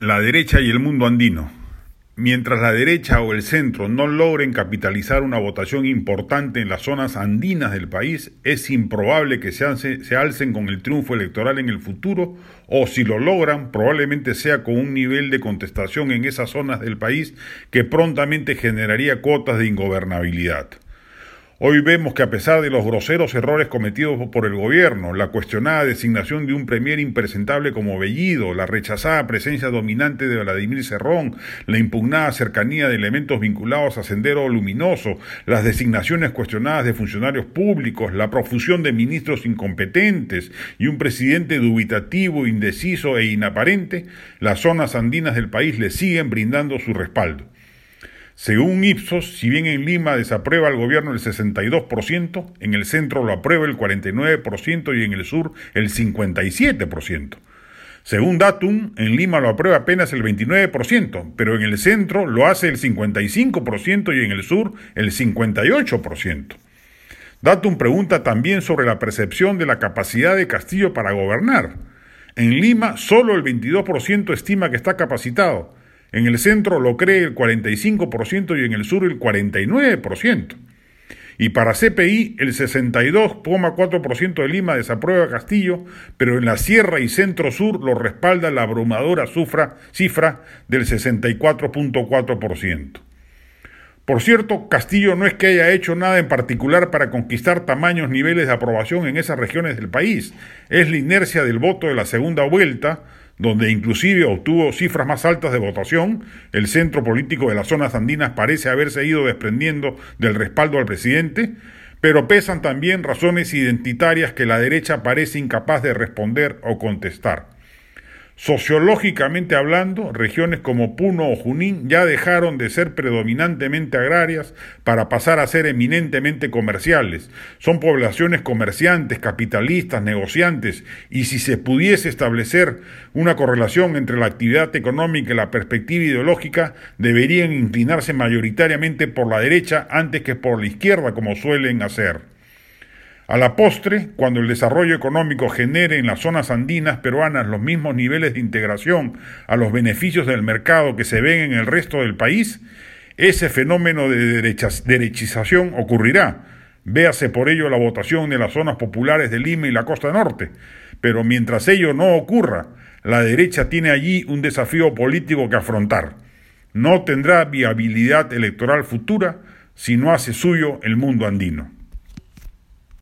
La derecha y el mundo andino. Mientras la derecha o el centro no logren capitalizar una votación importante en las zonas andinas del país, es improbable que se, alcen con el triunfo electoral en el futuro, o si lo logran, probablemente sea con un nivel de contestación en esas zonas del país que prontamente generaría cuotas de ingobernabilidad. Hoy vemos que a pesar de los groseros errores cometidos por el gobierno, la cuestionada designación de un premier impresentable como Bellido, la rechazada presencia dominante de Vladimir Cerrón, la impugnada cercanía de elementos vinculados a Sendero Luminoso, las designaciones cuestionadas de funcionarios públicos, la profusión de ministros incompetentes y un presidente dubitativo, indeciso e inaparente, las zonas andinas del país le siguen brindando su respaldo. Según Ipsos, si bien en Lima desaprueba el gobierno el 62%, en el centro lo aprueba el 49% y en el sur el 57%. Según Datum, en Lima lo aprueba apenas el 29%, pero en el centro lo hace el 55% y en el sur el 58%. Datum pregunta también sobre la percepción de la capacidad de Castillo para gobernar. En Lima solo el 22% estima que está capacitado, en el centro lo cree el 45% y en el sur el 49%. Y para CPI, el 62,4% de Lima desaprueba Castillo, pero en la Sierra y Centro Sur lo respalda la abrumadora cifra del 64,4%. Por cierto, Castillo no es que haya hecho nada en particular para conquistar tamaños niveles de aprobación en esas regiones del país, es la inercia del voto de la segunda vuelta, donde inclusive obtuvo cifras más altas de votación, el centro político de las zonas andinas parece haberse ido desprendiendo del respaldo al presidente, pero pesan también razones identitarias que la derecha parece incapaz de responder o contestar. Sociológicamente hablando, regiones como Puno o Junín ya dejaron de ser predominantemente agrarias para pasar a ser eminentemente comerciales. Son poblaciones comerciantes, capitalistas, negociantes, y si se pudiese establecer una correlación entre la actividad económica y la perspectiva ideológica, deberían inclinarse mayoritariamente por la derecha antes que por la izquierda como suelen hacer. A la postre, cuando el desarrollo económico genere en las zonas andinas peruanas los mismos niveles de integración a los beneficios del mercado que se ven en el resto del país, ese fenómeno de derechización ocurrirá. Véase por ello la votación de las zonas populares de Lima y la costa norte. Pero mientras ello no ocurra, la derecha tiene allí un desafío político que afrontar. No tendrá viabilidad electoral futura si no hace suyo el mundo andino.